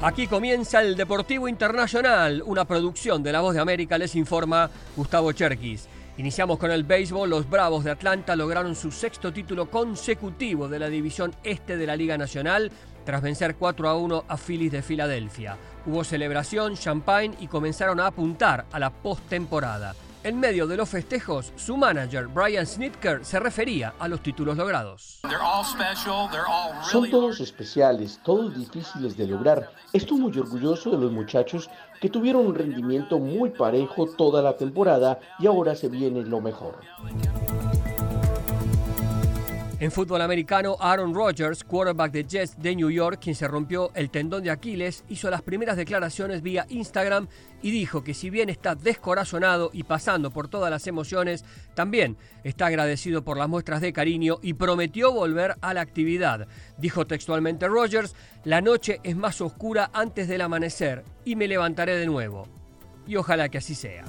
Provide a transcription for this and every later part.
Aquí comienza el Deportivo Internacional, una producción de La Voz de América, les informa Gustavo Cherkis. Iniciamos con el béisbol. Los Bravos de Atlanta lograron su sexto título consecutivo de la división este de la Liga Nacional tras vencer 4 a 1 a Phillies de Filadelfia. Hubo celebración, champagne y comenzaron a apuntar a la postemporada. En medio de los festejos, su manager, Brian Snitker, se refería a los títulos logrados. Son todos especiales, todos difíciles de lograr. Estoy muy orgulloso de los muchachos que tuvieron un rendimiento muy parejo toda la temporada y ahora se viene lo mejor. En fútbol americano, Aaron Rodgers, quarterback de Jets de New York, quien se rompió el tendón de Aquiles, hizo las primeras declaraciones vía Instagram y dijo que si bien está descorazonado y pasando por todas las emociones, también está agradecido por las muestras de cariño y prometió volver a la actividad. Dijo textualmente Rodgers, la noche es más oscura antes del amanecer y me levantaré de nuevo. Y ojalá que así sea.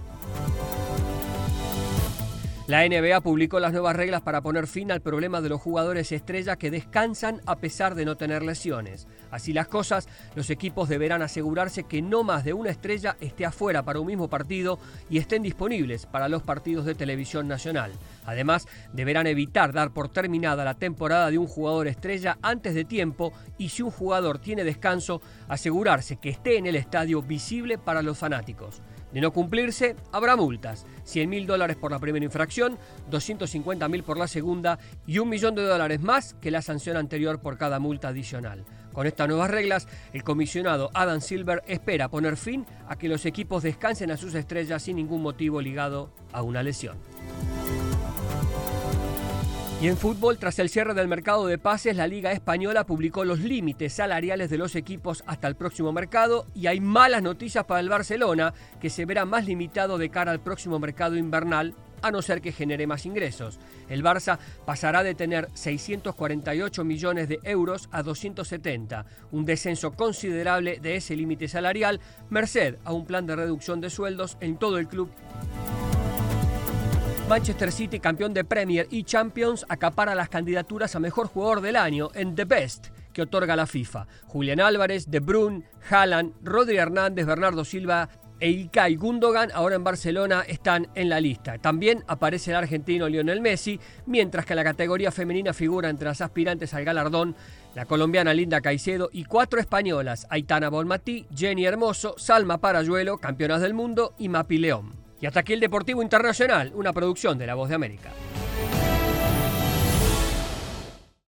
La NBA publicó las nuevas reglas para poner fin al problema de los jugadores estrella que descansan a pesar de no tener lesiones. Así las cosas, los equipos deberán asegurarse que no más de una estrella esté afuera para un mismo partido y estén disponibles para los partidos de televisión nacional. Además, deberán evitar dar por terminada la temporada de un jugador estrella antes de tiempo y si un jugador tiene descanso, asegurarse que esté en el estadio visible para los fanáticos. De no cumplirse, habrá multas. 100 mil dólares por la primera infracción, 250 mil por la segunda y un millón de dólares más que la sanción anterior por cada multa adicional. Con estas nuevas reglas, el comisionado Adam Silver espera poner fin a que los equipos descansen a sus estrellas sin ningún motivo ligado a una lesión. Y en fútbol, tras el cierre del mercado de pases, la Liga Española publicó los límites salariales de los equipos hasta el próximo mercado y hay malas noticias para el Barcelona, que se verá más limitado de cara al próximo mercado invernal a no ser que genere más ingresos. El Barça pasará de tener 648 millones de euros a 270, un descenso considerable de ese límite salarial, merced a un plan de reducción de sueldos en todo el club. Manchester City, campeón de Premier y Champions, acapara las candidaturas a mejor jugador del año en The Best que otorga la FIFA. Julián Álvarez, De Bruyne, Haaland, Rodri Hernández, Bernardo Silva e Ilkay Gundogan, ahora en Barcelona, están en la lista. También aparece el argentino Lionel Messi, mientras que la categoría femenina figura entre las aspirantes al galardón la colombiana Linda Caicedo y cuatro españolas, Aitana Bonmatí, Jenny Hermoso, Salma Parayuelo, campeonas del mundo, y Mapi León. Y hasta aquí el Deportivo Internacional, una producción de La Voz de América.